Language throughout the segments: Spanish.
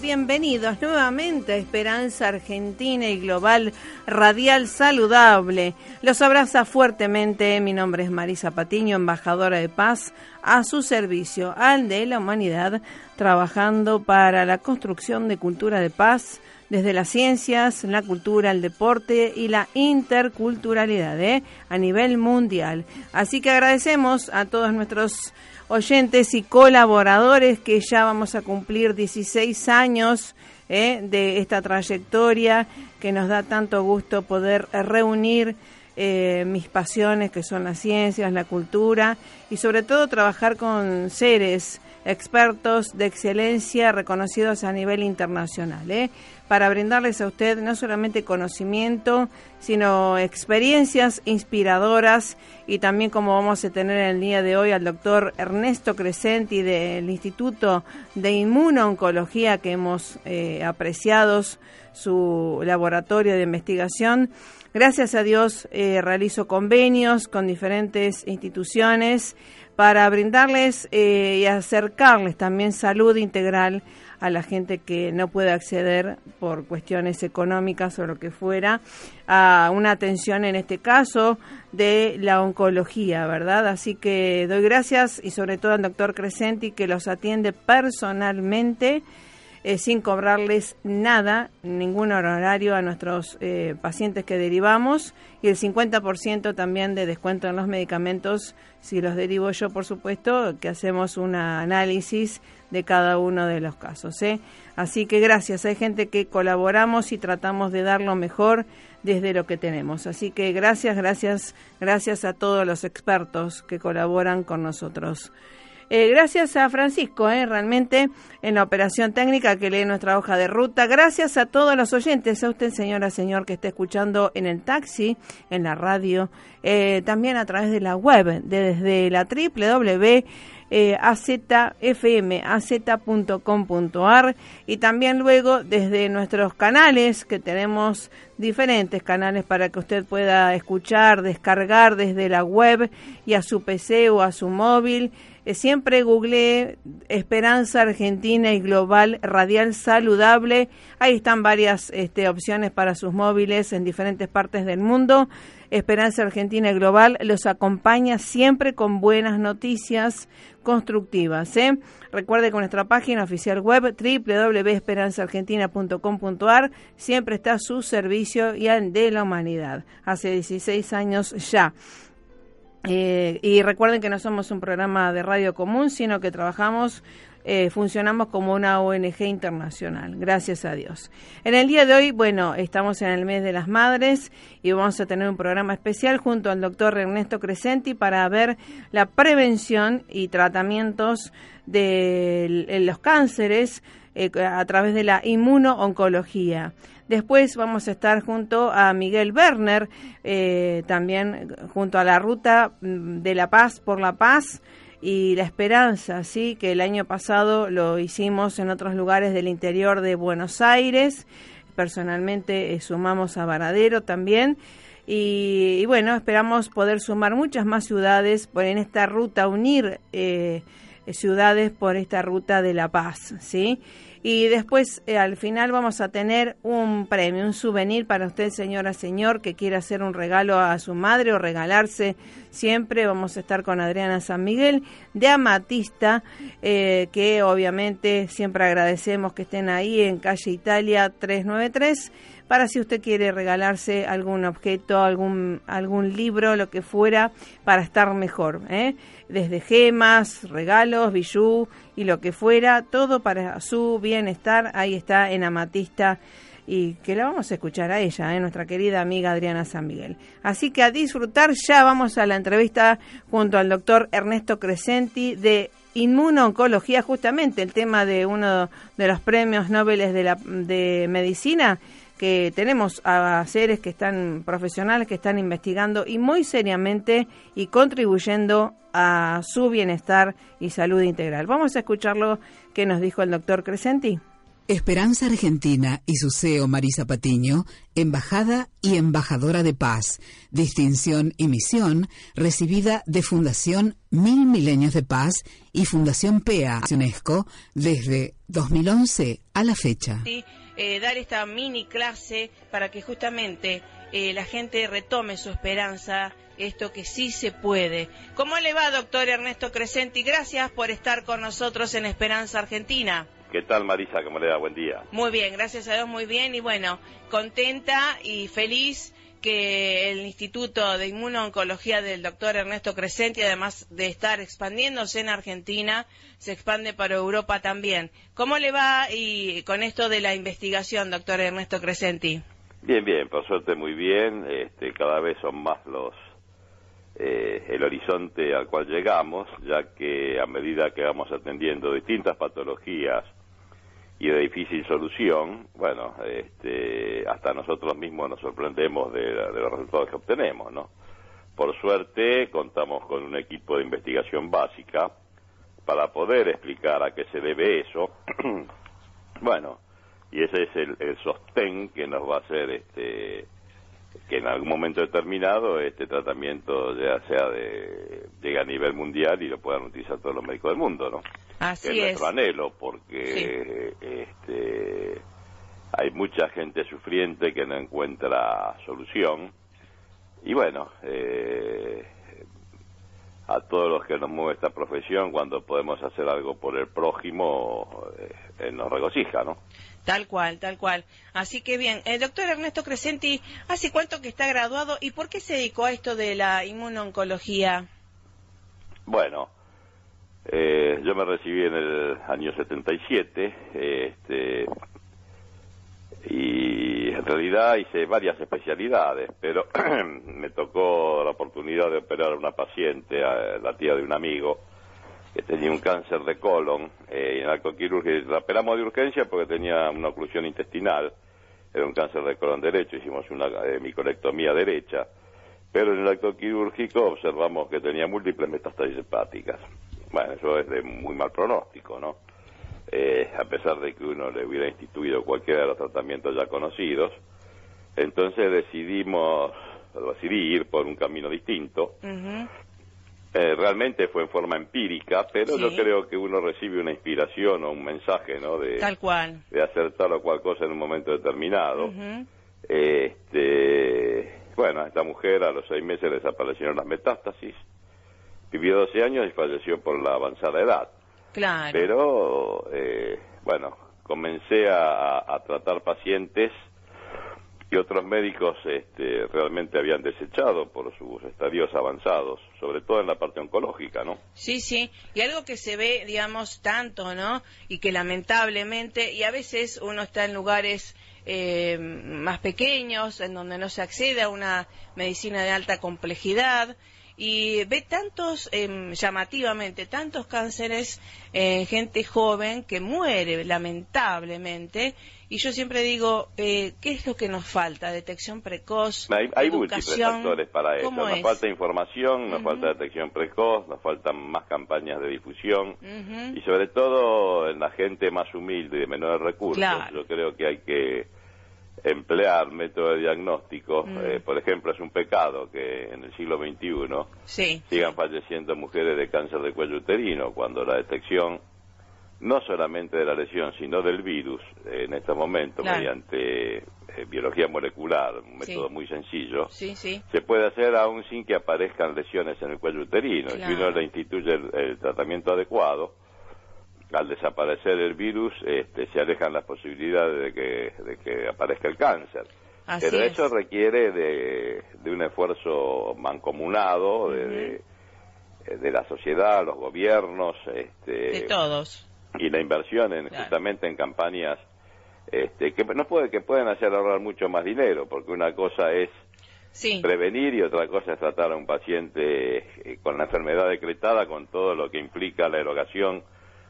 Bienvenidos, nuevamente a Esperanza Argentina y Global Radial Saludable. Los abraza fuertemente, mi nombre es Marisa Patiño, embajadora de paz, a su servicio, al de la humanidad, trabajando para la construcción de cultura de paz desde las ciencias, la cultura, el deporte y la interculturalidad ¿eh? a nivel mundial. Así que agradecemos a todos nuestros oyentes y colaboradores que ya vamos a cumplir 16 años ¿eh? de esta trayectoria que nos da tanto gusto poder reunir eh, mis pasiones que son las ciencias, la cultura y sobre todo trabajar con seres expertos de excelencia reconocidos a nivel internacional, ¿eh? para brindarles a usted no solamente conocimiento, sino experiencias inspiradoras y también como vamos a tener el día de hoy al doctor Ernesto Crescenti del Instituto de Inmunooncología que hemos eh, apreciado su laboratorio de investigación. Gracias a Dios eh, realizo convenios con diferentes instituciones para brindarles eh, y acercarles también salud integral a la gente que no puede acceder por cuestiones económicas o lo que fuera a una atención en este caso de la oncología, ¿verdad? Así que doy gracias y sobre todo al doctor Crescenti que los atiende personalmente eh, sin cobrarles nada, ningún horario a nuestros eh, pacientes que derivamos y el 50% también de descuento en los medicamentos, si los derivo yo, por supuesto, que hacemos un análisis de cada uno de los casos. ¿eh? Así que gracias, hay gente que colaboramos y tratamos de dar lo mejor desde lo que tenemos. Así que gracias, gracias, gracias a todos los expertos que colaboran con nosotros. Eh, gracias a Francisco, eh, realmente en la operación técnica que lee nuestra hoja de ruta. Gracias a todos los oyentes, a usted, señora, señor, que está escuchando en el taxi, en la radio, eh, también a través de la web, desde la www eh, y también luego desde nuestros canales, que tenemos diferentes canales para que usted pueda escuchar, descargar desde la web y a su PC o a su móvil siempre googleé Esperanza Argentina y Global Radial Saludable. Ahí están varias este, opciones para sus móviles en diferentes partes del mundo. Esperanza Argentina y Global los acompaña siempre con buenas noticias constructivas. ¿eh? Recuerde que nuestra página oficial web www.esperanzaargentina.com.ar siempre está a su servicio y al de la humanidad. Hace 16 años ya. Eh, y recuerden que no somos un programa de radio común, sino que trabajamos, eh, funcionamos como una ONG internacional, gracias a Dios. En el día de hoy, bueno, estamos en el mes de las madres y vamos a tener un programa especial junto al doctor Ernesto Crescenti para ver la prevención y tratamientos de los cánceres eh, a través de la inmunooncología. Después vamos a estar junto a Miguel Werner, eh, también junto a la ruta mm, de la paz por la paz y la esperanza, sí, que el año pasado lo hicimos en otros lugares del interior de Buenos Aires. Personalmente eh, sumamos a Varadero también. Y, bueno, esperamos poder sumar muchas más ciudades por en esta ruta, unir eh, ciudades por esta ruta de la paz, ¿sí? Y después, eh, al final, vamos a tener un premio, un souvenir para usted, señora, señor, que quiera hacer un regalo a su madre o regalarse siempre. Vamos a estar con Adriana San Miguel de Amatista, eh, que obviamente siempre agradecemos que estén ahí en calle Italia 393 para si usted quiere regalarse algún objeto, algún, algún libro, lo que fuera, para estar mejor. ¿eh? Desde gemas, regalos, bijú y lo que fuera, todo para su bienestar. Ahí está en Amatista y que la vamos a escuchar a ella, ¿eh? nuestra querida amiga Adriana San Miguel. Así que a disfrutar, ya vamos a la entrevista junto al doctor Ernesto Crescenti de inmunooncología, justamente el tema de uno de los premios Nobel de, la, de medicina que tenemos a seres que están profesionales que están investigando y muy seriamente y contribuyendo a su bienestar y salud integral. Vamos a escuchar lo que nos dijo el doctor Crescenti. Esperanza Argentina y su CEO Marisa Patiño, embajada y embajadora de paz, distinción y misión recibida de Fundación Mil Milenios de Paz y Fundación PEA UNESCO desde 2011 a la fecha. Eh, dar esta mini clase para que justamente eh, la gente retome su esperanza, esto que sí se puede. ¿Cómo le va, doctor Ernesto Crescenti? Gracias por estar con nosotros en Esperanza Argentina. ¿Qué tal Marisa? ¿Cómo le da? Buen día. Muy bien, gracias a Dios, muy bien. Y bueno, contenta y feliz que el Instituto de Inmunooncología del doctor Ernesto Crescenti, además de estar expandiéndose en Argentina, se expande para Europa también. ¿Cómo le va y con esto de la investigación, doctor Ernesto Crescenti? Bien, bien, por suerte muy bien. Este, cada vez son más los eh, el horizonte al cual llegamos, ya que a medida que vamos atendiendo distintas patologías y de difícil solución, bueno, este, hasta nosotros mismos nos sorprendemos de, los resultados que obtenemos, ¿no? Por suerte contamos con un equipo de investigación básica para poder explicar a qué se debe eso. bueno, y ese es el, el, sostén que nos va a hacer este que en algún momento determinado este tratamiento ya sea de llegue a nivel mundial y lo puedan utilizar todos los médicos del mundo, ¿no? Así es. nuestro anhelo, porque este, hay mucha gente sufriente que no encuentra solución. Y bueno, eh, a todos los que nos mueve esta profesión, cuando podemos hacer algo por el prójimo, eh, nos regocija, ¿no? Tal cual, tal cual. Así que bien, el doctor Ernesto Crescenti, ¿hace cuánto que está graduado y por qué se dedicó a esto de la inmunoncología? Bueno, eh, yo me recibí en el año 77 este, y en realidad hice varias especialidades, pero me tocó la oportunidad de operar a una paciente, la tía de un amigo, que tenía un cáncer de colon eh, y en acto quirúrgico la operamos de urgencia porque tenía una oclusión intestinal, era un cáncer de colon derecho, hicimos una eh, micolectomía derecha, pero en el acto quirúrgico observamos que tenía múltiples metástasis hepáticas. Bueno, eso es de muy mal pronóstico, ¿no? Eh, a pesar de que uno le hubiera instituido cualquiera de los tratamientos ya conocidos. Entonces decidimos, decidí ir por un camino distinto. Eh, realmente fue en forma empírica, pero yo creo que uno recibe una inspiración o un mensaje, ¿no? De, tal cual. De hacer tal o cual cosa en un momento determinado. este, bueno, a esta mujer a los seis meses desaparecieron las metástasis Vivió 12 años y falleció por la avanzada edad. Claro. Pero, eh, bueno, comencé a, tratar pacientes que otros médicos este, realmente habían desechado por sus estadios avanzados, sobre todo en la parte oncológica, ¿no? Sí, sí, y algo que se ve, digamos, tanto, ¿no? Y que lamentablemente, y a veces uno está en lugares eh, más pequeños, en donde no se accede a una medicina de alta complejidad, y ve tantos, em, llamativamente, tantos cánceres en gente joven que muere lamentablemente. Y yo siempre digo, eh, ¿qué es lo que nos falta? Detección precoz. Hay, múltiples factores para eso. Nos falta información, nos falta detección precoz, nos faltan más campañas de difusión y sobre todo en la gente más humilde y de menores recursos. Yo creo que hay que emplear método de diagnóstico, mm. eh, por ejemplo, es un pecado que en el siglo XXI sigan falleciendo mujeres de cáncer de cuello uterino, cuando la detección no solamente de la lesión, sino del virus, en estos momentos, mediante eh, biología molecular, un método muy sencillo, se puede hacer aún sin que aparezcan lesiones en el cuello uterino. Si uno le instituye el tratamiento adecuado, al desaparecer el virus este, se alejan las posibilidades de que, de que aparezca el cáncer. Pero eso requiere de, de, un esfuerzo mancomunado de, de, la sociedad, los gobiernos, este, de todos. Y la inversión en, justamente en campañas este, que no puede que pueden hacer ahorrar mucho más dinero, porque una cosa es prevenir y otra cosa es tratar a un paciente eh, con la enfermedad decretada con todo lo que implica la erogación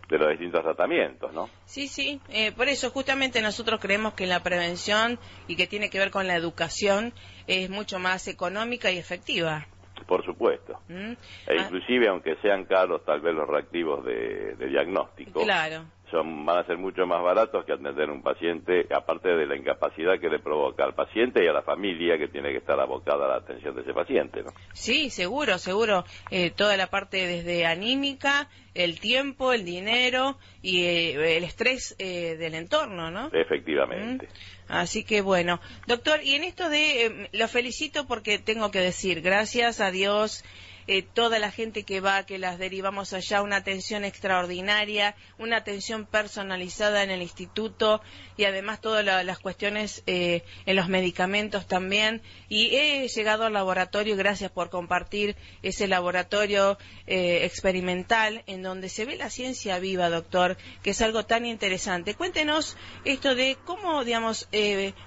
de los distintos tratamientos, ¿no? Sí, sí, eh, por eso justamente nosotros creemos que la prevención y que tiene que ver con la educación es mucho más económica y efectiva. Por supuesto. Mm. E ah. inclusive, aunque sean caros tal vez los reactivos de, de diagnóstico, claro son van a ser mucho más baratos que atender un paciente, aparte de la incapacidad que le provoca al paciente y a la familia que tiene que estar abocada a la atención de ese paciente, ¿no? Sí, seguro, seguro. Eh, toda la parte desde anímica, el tiempo, el dinero y eh, el estrés eh, del entorno, ¿no? Efectivamente. Mm. Así que bueno, doctor, y en esto de, lo felicito porque tengo que decir, gracias a Dios, eh, toda la gente que va, que las derivamos allá, una atención extraordinaria, una atención personalizada en el instituto y además todas las cuestiones eh, en los medicamentos también. Y he llegado al laboratorio, gracias por compartir ese laboratorio eh, experimental en donde se ve la ciencia viva, doctor, que es algo tan interesante. Cuéntenos esto de cómo, digamos,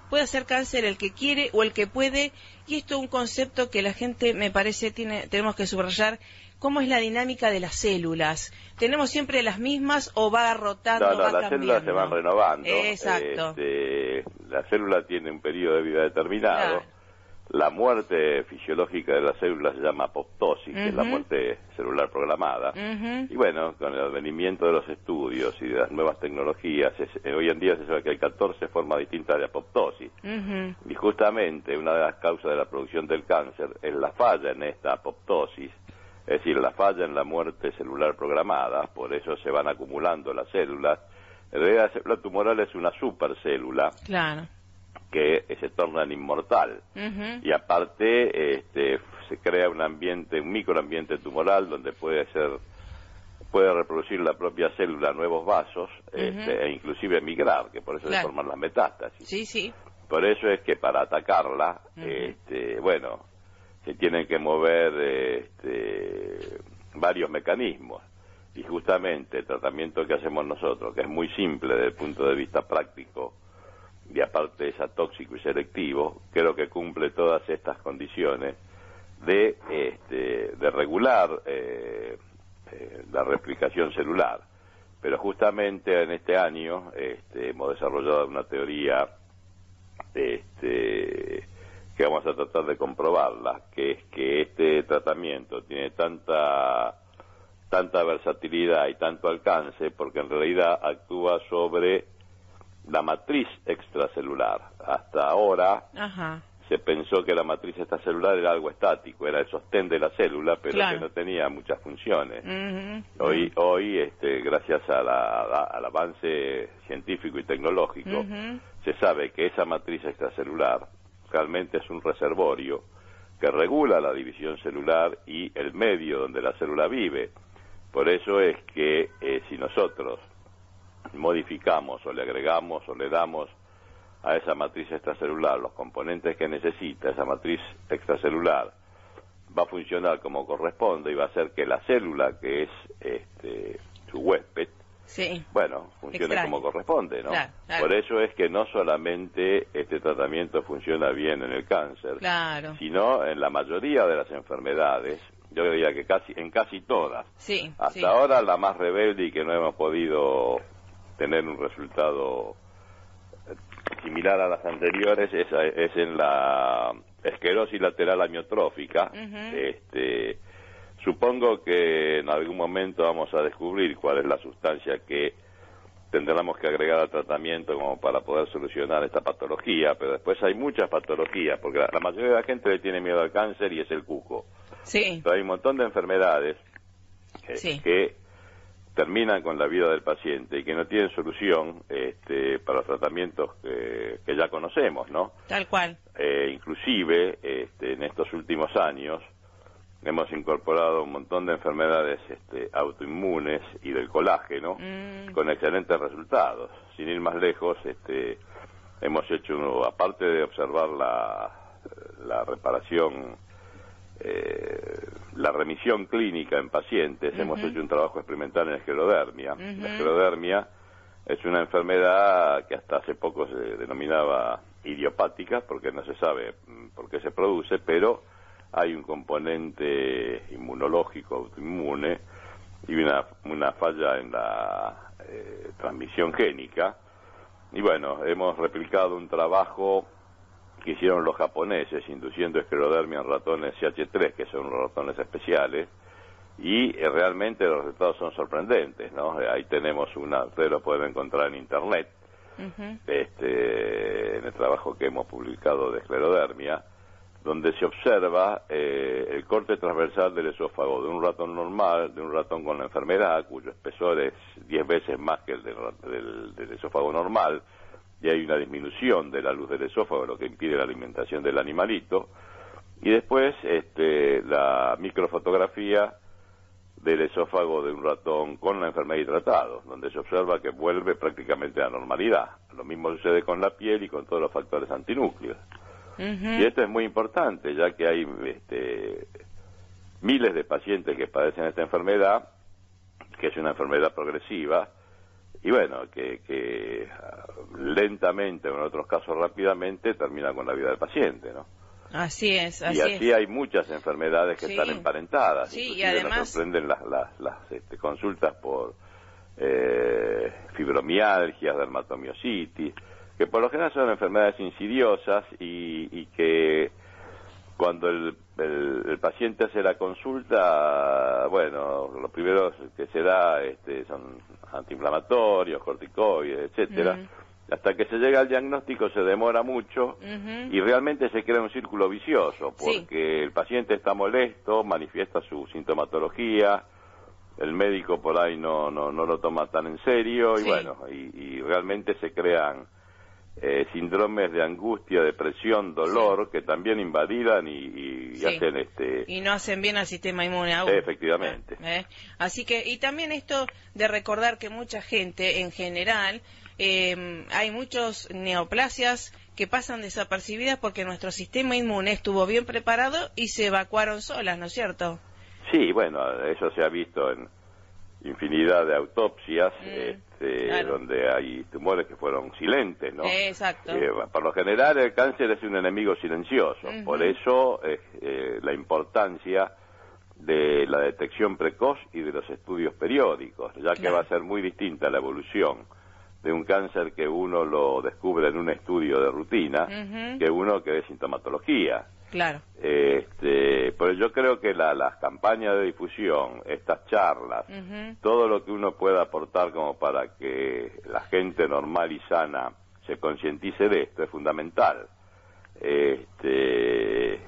puede hacer cáncer el que quiere o el que puede y esto es un concepto que la gente, me parece, tiene, tenemos que subrayar, cómo es la dinámica de las células. ¿Tenemos siempre las mismas o va rotando, no, no, las células se van renovando. Exacto. Este, la célula tiene un periodo de vida determinado. La muerte fisiológica de la célula se llama apoptosis, que es la muerte celular programada. Y bueno, con el advenimiento de los estudios y de las nuevas tecnologías, eh, hoy en día se sabe que hay 14 formas distintas de apoptosis. Y justamente una de las causas de la producción del cáncer es la falla en esta apoptosis, es decir, la falla en la muerte celular programada, por eso se van acumulando las células. En realidad la célula tumoral es una supercélula. Claro que se tornan inmortal. Y aparte este, se crea un ambiente, un microambiente tumoral donde puede ser puede reproducir la propia célula nuevos vasos este, e inclusive migrar, que por eso se forman las metástasis. Sí, sí. Por eso es que para atacarla, este, bueno, se tienen que mover este, varios mecanismos. Y justamente el tratamiento que hacemos nosotros, que es muy simple desde el punto de vista práctico, y aparte es atóxico y selectivo, creo que cumple todas estas condiciones de, este, de regular eh, eh, la replicación celular. Pero justamente en este año este, hemos desarrollado una teoría este, que vamos a tratar de comprobarla, que es que este tratamiento tiene tanta tanta versatilidad y tanto alcance porque en realidad actúa sobre la matriz extracelular. Hasta ahora se pensó que la matriz extracelular era algo estático, era el sostén de la célula, pero que no tenía muchas funciones. Hoy, hoy este, gracias al avance científico y tecnológico, se sabe que esa matriz extracelular realmente es un reservorio que regula la división celular y el medio donde la célula vive. Por eso es que eh, si nosotros modificamos o le agregamos o le damos a esa matriz extracelular los componentes que necesita esa matriz extracelular, va a funcionar como corresponde y va a hacer que la célula, que es este, su huésped, bueno, funcione como corresponde, ¿no? Por eso es que no solamente este tratamiento funciona bien en el cáncer, sino en la mayoría de las enfermedades, yo diría que casi en casi todas. Hasta ahora la más rebelde y que no hemos podido tener un resultado similar a las anteriores es, es en la esclerosis lateral amiotrófica. este, supongo que en algún momento vamos a descubrir cuál es la sustancia que tendremos que agregar al tratamiento como para poder solucionar esta patología, pero después hay muchas patologías, porque la, mayoría de la gente le tiene miedo al cáncer y es el cuco. Sí. Pero hay un montón de enfermedades que terminan con la vida del paciente y que no tienen solución este, para los tratamientos que, ya conocemos, ¿no? Tal cual. Eh, inclusive, este, en estos últimos años, hemos incorporado un montón de enfermedades este, autoinmunes y del colágeno mm. con excelentes resultados. Sin ir más lejos, este, hemos hecho, aparte de observar la, la reparación eh, la remisión clínica en pacientes, hemos hecho un trabajo experimental en esclerodermia. La esclerodermia es una enfermedad que hasta hace poco se denominaba idiopática, porque no se sabe mm, por qué se produce, pero hay un componente inmunológico, autoinmune, y una, una falla en la eh, transmisión génica. Y bueno, hemos replicado un trabajo que hicieron los japoneses induciendo esclerodermia en ratones CH3, que son ratones especiales, y eh, realmente los resultados son sorprendentes, ¿no? Eh, ahí tenemos una, ustedes lo pueden encontrar en internet, este, en el trabajo que hemos publicado de esclerodermia, donde se observa eh, el corte transversal del esófago de un ratón normal, de un ratón con la enfermedad, cuyo espesor es 10 veces más que el del, del, esófago normal, y hay una disminución de la luz del esófago, lo que impide la alimentación del animalito, y después este, la microfotografía del esófago de un ratón con la enfermedad hidratado, donde se observa que vuelve prácticamente a la normalidad. Lo mismo sucede con la piel y con todos los factores antinúcleos. Y esto es muy importante, ya que hay este, miles de pacientes que padecen esta enfermedad, que es una enfermedad progresiva, y bueno, que, que ah, lentamente, o en otros casos rápidamente, termina con la vida del paciente, ¿no? Así es, así Y así hay muchas enfermedades que están emparentadas. Sí, y además... Nos sorprenden las, las, este, consultas por eh, fibromialgias, dermatomiositis, que por lo general son enfermedades insidiosas y, que cuando el, paciente hace la consulta, bueno, lo primero que se da este, son antiinflamatorios, corticoides, etcétera. Hasta que se llega al diagnóstico se demora mucho y realmente se crea un círculo vicioso porque el paciente está molesto, manifiesta su sintomatología, el médico por ahí no, no, no lo toma tan en serio y bueno, y realmente se crean eh, síndromes de angustia, depresión, dolor, que también invadidan y, hacen este... Y no hacen bien al sistema inmune aún. Efectivamente. ¿Eh? Así que, y también esto de recordar que mucha gente, en general, eh, hay muchos neoplasias que pasan desapercibidas porque nuestro sistema inmune estuvo bien preparado y se evacuaron solas, ¿no es cierto? Sí, bueno, eso se ha visto en infinidad de autopsias. Mm. Este, donde hay tumores que fueron silentes, ¿no? Exacto. Eh, por lo general el cáncer es un enemigo silencioso, por eso eh, la importancia de la detección precoz y de los estudios periódicos, ya que va a ser muy distinta la evolución de un cáncer que uno lo descubre en un estudio de rutina que uno que de sintomatología. Claro. Este, pero yo creo que las campañas de difusión, estas charlas, todo lo que uno pueda aportar como para que la gente normal y sana se concientice de esto es fundamental. Este,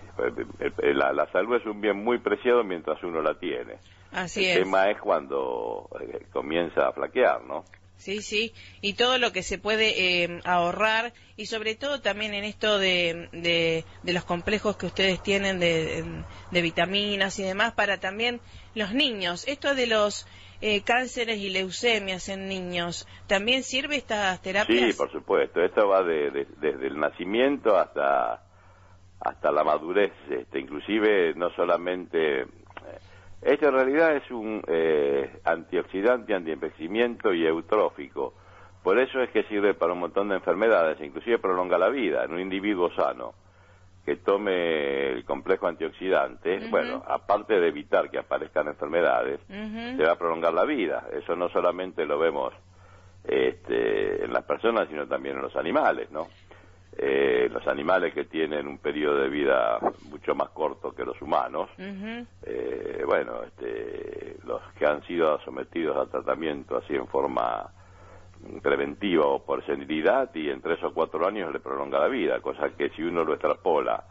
la, salud es un bien muy preciado mientras uno la tiene. Así El tema es cuando eh, comienza a flaquear, ¿no? Sí, sí, y todo lo que se puede eh, ahorrar y sobre todo también en esto de, de, los complejos que ustedes tienen de, de, vitaminas y demás para también los niños. Esto de los eh, cánceres y leucemias en niños, ¿también sirve estas terapias? Sí, por supuesto. Esto va desde el nacimiento hasta hasta la madurez, este, inclusive no solamente este en realidad es un eh, antioxidante, antienvejecimiento y eutrófico. Por eso es que sirve para un montón de enfermedades, inclusive prolonga la vida en un individuo sano que tome el complejo antioxidante, bueno, aparte de evitar que aparezcan enfermedades, se va a prolongar la vida. Eso no solamente lo vemos este, en las personas, sino también en los animales, ¿no? Eh, los animales que tienen un periodo de vida mucho más corto que los humanos, eh, bueno, este, los que han sido sometidos a tratamiento así en forma preventiva o por senilidad y en tres o cuatro años le prolonga la vida, cosa que si uno lo extrapola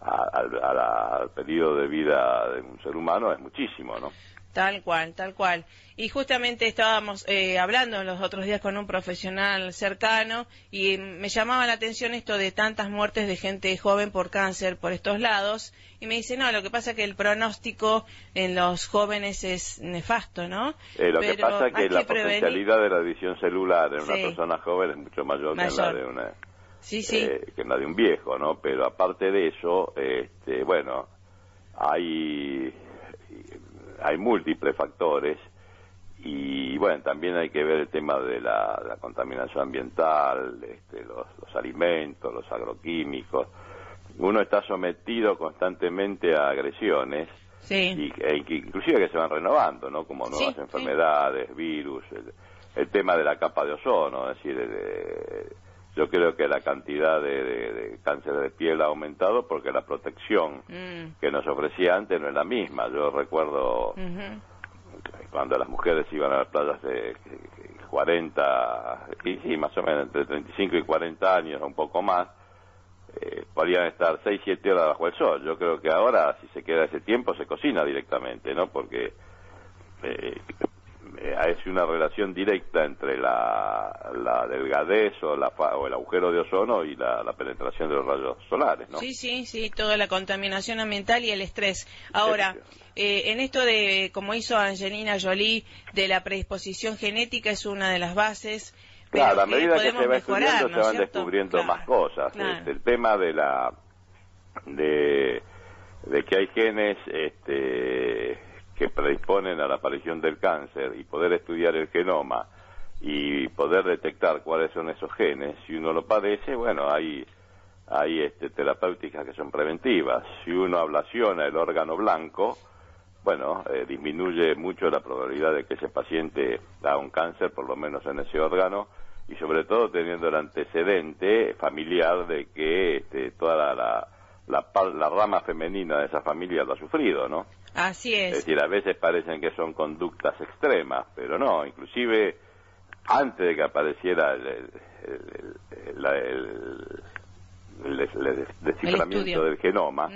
al periodo de vida de un ser humano es muchísimo, ¿no? Tal cual, tal cual. Y justamente estábamos eh, hablando los otros días con un profesional cercano y me llamaba la atención esto de tantas muertes de gente joven por cáncer por estos lados. Y me dice, no, lo que pasa es que el pronóstico en los jóvenes es nefasto, ¿no? Eh, lo que pasa es que la potencialidad de la división celular en una persona joven es mucho mayor, que la de una... Sí, sí. Eh, que la de un viejo, ¿no? Pero aparte de eso, este, bueno, hay hay múltiples factores y bueno, también hay que ver el tema de la, contaminación ambiental, este, los, alimentos, los agroquímicos. Uno está sometido constantemente a agresiones, y, e inclusive que se van renovando, ¿no? Como nuevas enfermedades, virus, el, tema de la capa de ozono, es decir, yo creo que la cantidad de, cáncer de piel ha aumentado porque la protección mm. que nos ofrecía antes no es la misma. Yo recuerdo cuando las mujeres iban a las playas de 40, y sí, más o menos entre 35 y 40 años, un poco más, eh, podían estar 6, 7 horas bajo el sol. Yo creo que ahora, si se queda ese tiempo, se cocina directamente, ¿no? Porque eh, eh, es una relación directa entre la, la delgadez o, la, o el agujero de ozono y la, penetración de los rayos solares, ¿no? Sí, sí, sí, toda la contaminación ambiental y el estrés. Ahora, eh, en esto de, como hizo Angelina Jolie, de la predisposición genética es una de las bases. Claro, a medida que se va estudiando se van descubriendo más cosas. Este, el tema de la de, de que hay genes este, que predisponen a la aparición del cáncer y poder estudiar el genoma y poder detectar cuáles son esos genes, si uno lo padece, bueno, hay, hay este, terapéuticas que son preventivas. Si uno ablaciona el órgano blanco, bueno, eh, disminuye mucho la probabilidad de que ese paciente da un cáncer, por lo menos en ese órgano, y sobre todo teniendo el antecedente familiar de que este, toda la, la, la, rama femenina de esa familia lo ha sufrido, ¿no? Así es. Es decir, a veces parecen que son conductas extremas, pero no, inclusive antes de que apareciera el, desciframiento del genoma,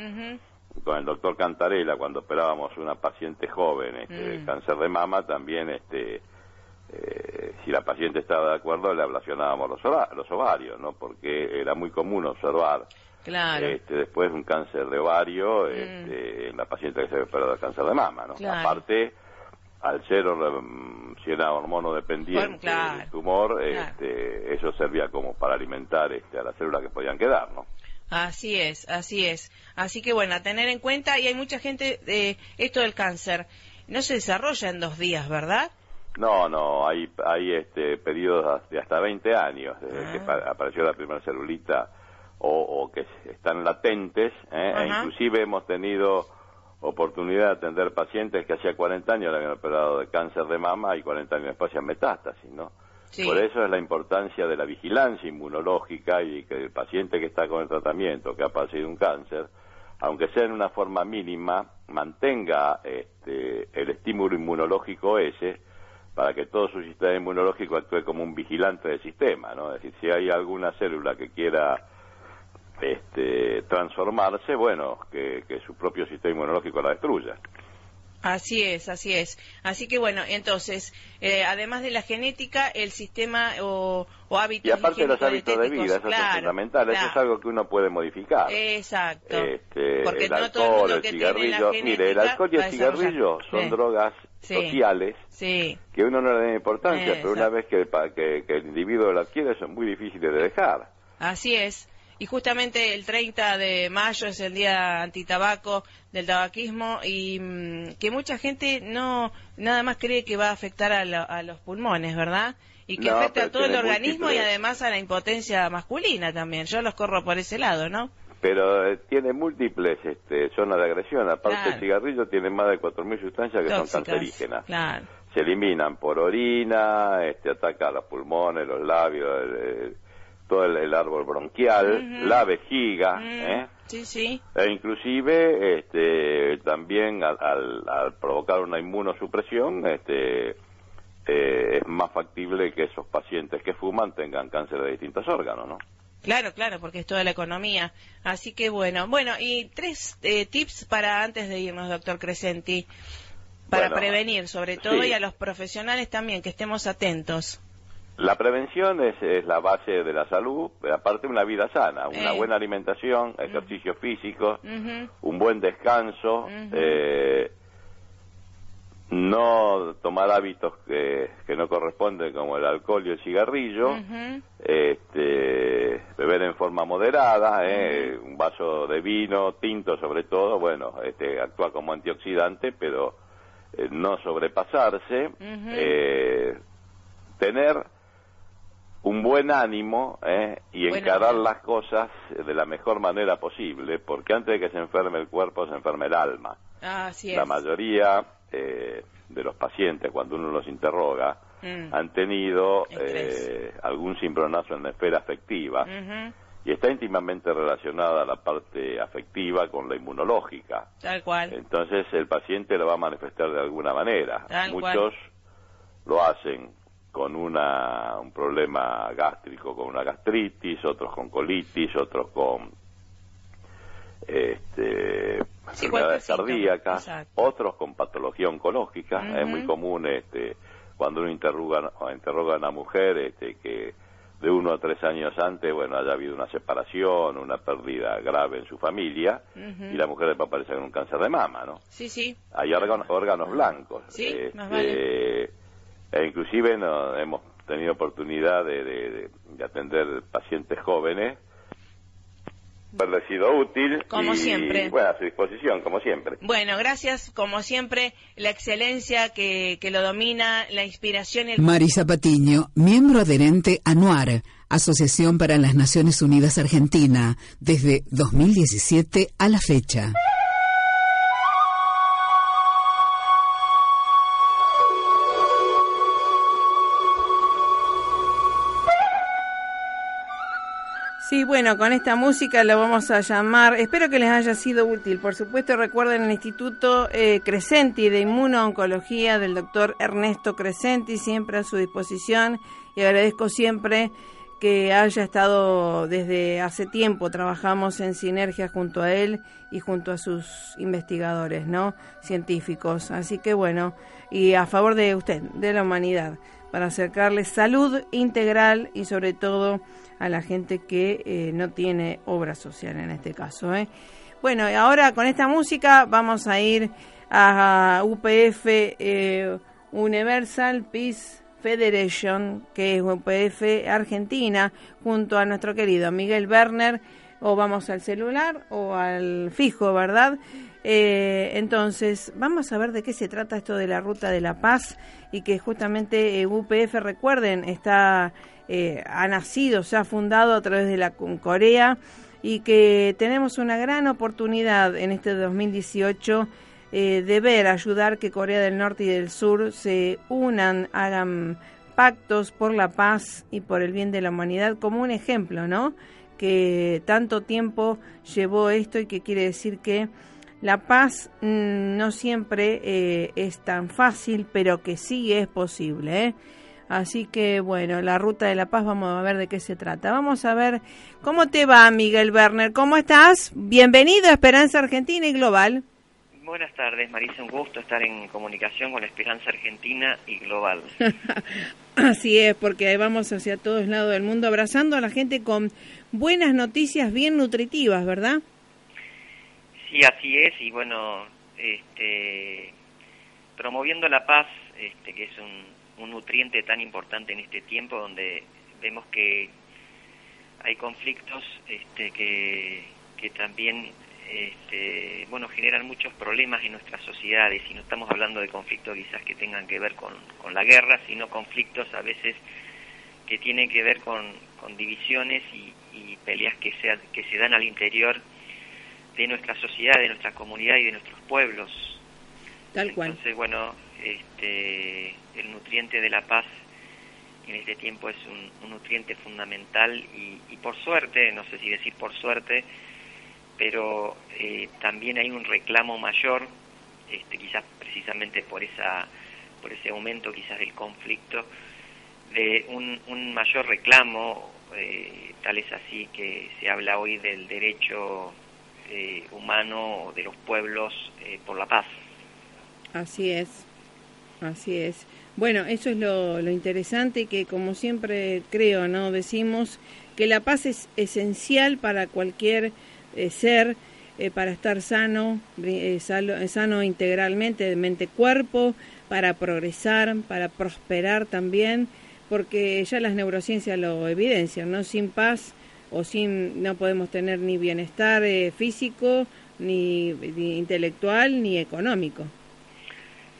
con el doctor Cantarela, cuando operábamos una paciente joven este, de mm. cáncer de mama, también este, eh, si la paciente estaba de acuerdo, le ablacionábamos los, los ovarios, ¿no? porque era muy común observar Claro. Este, después un cáncer de ovario mm. este, en la paciente que se había operado de cáncer de mama, ¿no? Aparte, al ser si era hormono dependiente del tumor, este, eso servía como para alimentar este, a las células que podían quedar, ¿no? Así es, así es. Así que bueno, a tener en cuenta, y hay mucha gente, de esto del cáncer, no se desarrolla en dos días, ¿verdad? No, no, hay, hay este, periodos de hasta 20 años, desde que ah. apareció la primera celulita o, que están latentes, ¿eh? e inclusive hemos tenido oportunidad de atender pacientes que hacía 40 años le habían operado de cáncer de mama y 40 años después hacían metástasis, ¿no? Por eso es la importancia de la vigilancia inmunológica y que el paciente que está con el tratamiento, que ha padecido un cáncer, aunque sea en una forma mínima, mantenga este, el estímulo inmunológico ese para que todo su sistema inmunológico actúe como un vigilante del sistema, ¿no? Es decir, si hay alguna célula que quiera este, transformarse, bueno, que, su propio sistema inmunológico la destruya. Así es, así es. Así que bueno, entonces, eh, además de la genética, el sistema o, o hábitos. Y aparte de los hábitos de vida, eso es fundamental, eso es algo que uno puede modificar. Exacto. Este, Porque el alcohol, el cigarrillo. Mire, el alcohol y el cigarrillo son drogas sociales que uno no le da importancia, pero una vez que, que, que el individuo lo adquiere son muy difíciles de dejar. Así es y justamente el 30 de mayo es el día antitabaco del tabaquismo y mm, que mucha gente no nada más cree que va a afectar a, los pulmones, ¿verdad? Y que afecta a todo el organismo y además a la impotencia masculina también. Yo los corro por ese lado, ¿no? Pero eh, tiene múltiples este, zonas de agresión. Aparte, el cigarrillo tiene más de 4.000 sustancias que son cancerígenas. Se eliminan por orina, este, ataca a los pulmones, los labios, el, todo el, árbol bronquial, la vejiga, ¿eh? sí, sí. e inclusive este, también al, provocar una inmunosupresión, este, eh, es más factible que esos pacientes que fuman tengan cáncer de distintos órganos, ¿no? Claro, claro, porque es toda la economía. Así que bueno, bueno, y tres eh, tips para antes de irnos, doctor Crescenti, para prevenir sobre todo y a los profesionales también, que estemos atentos. La prevención es, la base de la salud, aparte una vida sana, una eh. buena alimentación, ejercicio físico, un buen descanso, eh, no tomar hábitos que, no corresponden como el alcohol y el cigarrillo, este, beber en forma moderada, eh, un vaso de vino, tinto sobre todo, bueno, este, actúa como antioxidante, pero eh, no sobrepasarse, tener un buen ánimo y encarar las cosas de la mejor manera posible, porque antes de que se enferme el cuerpo se enferma el alma. La mayoría de los pacientes, cuando uno los interroga, mm. han tenido algún cimbronazo en la esfera afectiva y está íntimamente relacionada la parte afectiva con la inmunológica. Tal cual. Entonces el paciente lo va a manifestar de alguna manera. Muchos lo hacen con una, un problema gástrico, con una gastritis, otros con colitis, otros con este, enfermedades cardíacas, otros con patología oncológica. Es muy común este, cuando uno interroga, interroga a una mujer este, que de uno a tres años antes, bueno, haya habido una separación, una pérdida grave en su familia, y la mujer va a aparecer con un cáncer de mama, ¿no? Sí, sí. Hay órganos, órganos blancos. Sí, este, más vale. E inclusive no, hemos tenido oportunidad de atender pacientes jóvenes haberle sido útil. Como siempre. Bueno, a su disposición, como siempre. Bueno, gracias, como siempre, la excelencia que, que lo domina, la inspiración. El... Marisa Patiño, miembro adherente a NUAR, Asociación para las Naciones Unidas Argentina, desde 2017 a la fecha. Bueno, con esta música lo vamos a llamar. Espero que les haya sido útil. Por supuesto, recuerden el Instituto eh, Crescenti de Inmunooncología del doctor Ernesto Crescenti, siempre a su disposición. Y agradezco siempre que haya estado desde hace tiempo. Trabajamos en sinergia junto a él y junto a sus investigadores, ¿no? Científicos. Así que bueno, y a favor de usted, de la humanidad, para acercarles salud integral y sobre todo a la gente que eh, no tiene obra social en este caso. ¿eh? Bueno, ahora con esta música vamos a ir a UPF eh, Universal Peace Federation, que es UPF Argentina, junto a nuestro querido Miguel Werner, o vamos al celular o al fijo, ¿verdad? Entonces, vamos a ver de qué se trata esto de la Ruta de la Paz y que justamente UPF, recuerden, está eh, ha nacido, se ha fundado a través de la Corea y que tenemos una gran oportunidad en este 2018 eh, de ver, ayudar que Corea del Norte y del Sur se unan, hagan pactos por la paz y por el bien de la humanidad como un ejemplo, ¿no? Que tanto tiempo llevó esto y que quiere decir que la paz mm, no siempre eh, es tan fácil, pero que sí es posible, ¿eh? Así que bueno, la ruta de la paz, vamos a ver de qué se trata. Vamos a ver cómo te va, Miguel Werner. ¿Cómo estás? Bienvenido a Esperanza Argentina y Global. Buenas tardes, Marisa. Un gusto estar en comunicación con Esperanza Argentina y Global. así es, porque vamos hacia todos lados del mundo abrazando a la gente con buenas noticias bien nutritivas, ¿verdad? Sí, así es. Y bueno, este, promoviendo la paz, este, que es un nutriente tan importante en este tiempo donde vemos que hay conflictos este, que, que también este, bueno, generan muchos problemas en nuestras sociedades y no estamos hablando de conflictos quizás que tengan que ver con, con la guerra, sino conflictos a veces que tienen que ver con, con divisiones y, y peleas que se, que se dan al interior de nuestra sociedad, de nuestra comunidad y de nuestros pueblos. Tal cual. Entonces, bueno, este, el nutriente de la paz en este tiempo es un, nutriente fundamental y, por suerte, no sé si decir por suerte, pero eh, también hay un reclamo mayor, este, quizás precisamente por esa por ese aumento quizás del conflicto, de un, mayor reclamo, eh, tal es así que se habla hoy del derecho eh, humano de los pueblos por la paz. Así es. Así es. Bueno, eso es lo, interesante que como siempre creo, ¿no? Decimos que la paz es esencial para cualquier eh, ser, eh, para estar sano, eh, sano, integralmente, de mente-cuerpo, para progresar, para prosperar también, porque ya las neurociencias lo evidencian, ¿no? Sin paz o sin, no podemos tener ni bienestar físico, ni intelectual, ni económico.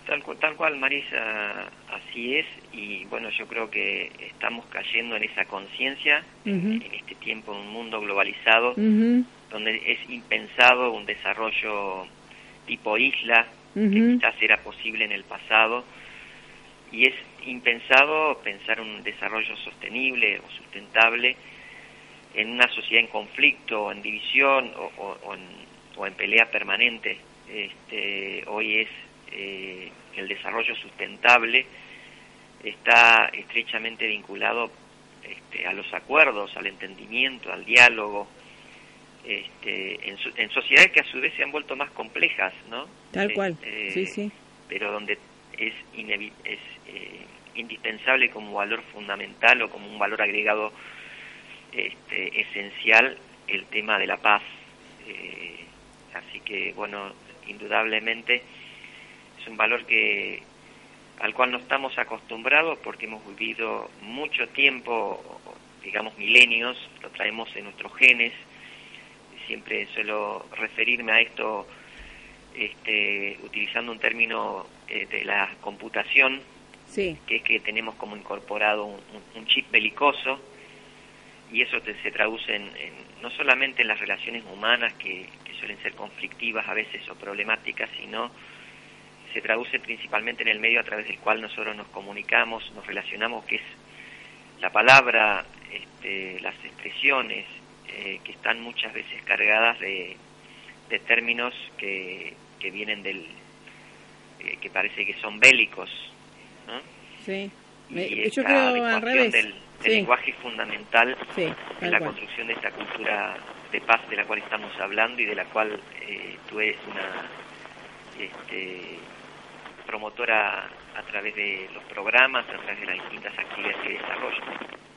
Tal, tal cual, Marisa, así es. Y bueno, yo creo que estamos cayendo en esa conciencia en, este tiempo, en un mundo globalizado, donde es impensado un desarrollo tipo isla, que quizás era posible en el pasado, y es impensado pensar un desarrollo sostenible o sustentable en una sociedad en conflicto, en división o, en, o en pelea permanente. Este, hoy es eh, el desarrollo sustentable está estrechamente vinculado este, a los acuerdos, al entendimiento, al diálogo, este, en, sociedades que a su vez se han vuelto más complejas, ¿no? Tal cual, este, sí, sí. Pero donde es, es eh, indispensable como valor fundamental o como un valor agregado este, esencial el tema de la paz. Eh, así que, bueno, indudablemente es un valor que al cual no estamos acostumbrados porque hemos vivido mucho tiempo, digamos milenios, lo traemos en nuestros genes. Siempre suelo referirme a esto este, utilizando un término eh, de la computación, que es que tenemos como incorporado un, chip belicoso y eso se traduce en, no solamente en las relaciones humanas que suelen ser conflictivas a veces o problemáticas, sino se traduce principalmente en el medio a través del cual nosotros nos comunicamos, nos relacionamos, que es la palabra, este, las expresiones, eh, que están muchas veces cargadas de, términos que, que, vienen del, que parece que son bélicos. ¿no? Sí, y yo creo al revés. Del, lenguaje fundamental en la construcción de esta cultura de paz de la cual estamos hablando y de la cual eh, tú eres una este, promotora a través de los programas, a través de las distintas actividades que desarrollo.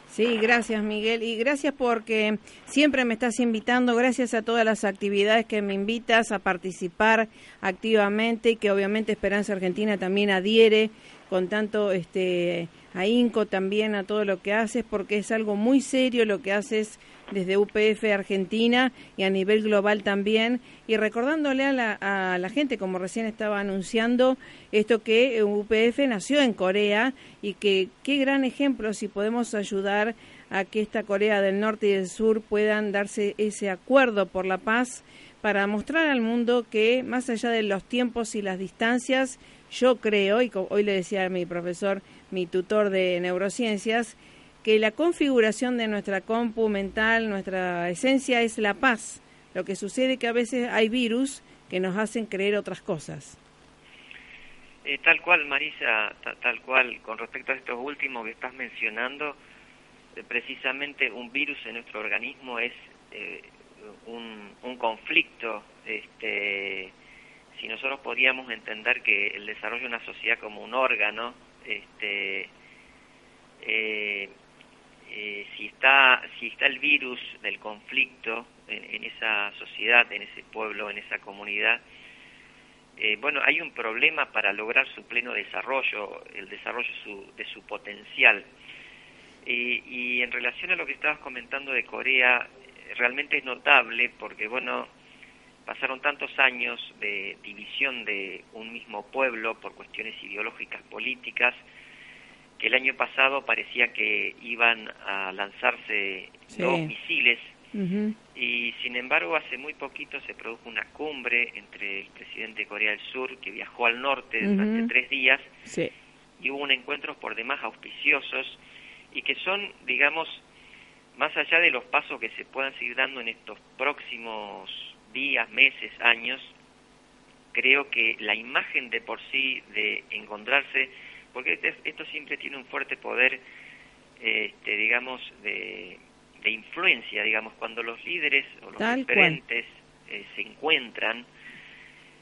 Sí, gracias Miguel y gracias porque siempre me estás invitando, gracias a todas las actividades que me invitas a participar activamente y que obviamente Esperanza Argentina también adhiere con tanto este ahínco también a todo lo que haces porque es algo muy serio lo que haces desde UPF Argentina y a nivel global también, y recordándole a la, a la gente, como recién estaba anunciando, esto que UPF nació en Corea y que qué gran ejemplo si podemos ayudar a que esta Corea del Norte y del Sur puedan darse ese acuerdo por la paz para mostrar al mundo que más allá de los tiempos y las distancias, yo creo, y hoy le decía a mi profesor, mi tutor de neurociencias, que la configuración de nuestra compu mental, nuestra esencia es la paz. Lo que sucede es que a veces hay virus que nos hacen creer otras cosas. Eh, tal cual, Marisa, tal cual, con respecto a estos últimos que estás mencionando, eh, precisamente un virus en nuestro organismo es eh, un, un, conflicto. Este, si nosotros podíamos entender que el desarrollo de una sociedad como un órgano, este, eh, si está si está el virus del conflicto en, esa sociedad, en ese pueblo, en esa comunidad, eh, bueno, hay un problema para lograr su pleno desarrollo, el desarrollo de su potencial. y en relación a lo que estabas comentando de Corea, realmente es notable porque, bueno, pasaron tantos años de división de un mismo pueblo por cuestiones ideológicas políticas, que el año pasado parecía que iban a lanzarse dos misiles. Y sin embargo hace muy poquito se produjo una cumbre entre el presidente de Corea del Sur que viajó al norte durante tres días y hubo un encuentro por demás auspiciosos y que son, digamos, más allá de los pasos que se puedan seguir dando en estos próximos días, meses, años, creo que la imagen de por sí de encontrarse porque este, esto siempre tiene un fuerte poder, este, digamos, de, influencia, digamos, cuando los líderes o los diferentes eh, se encuentran,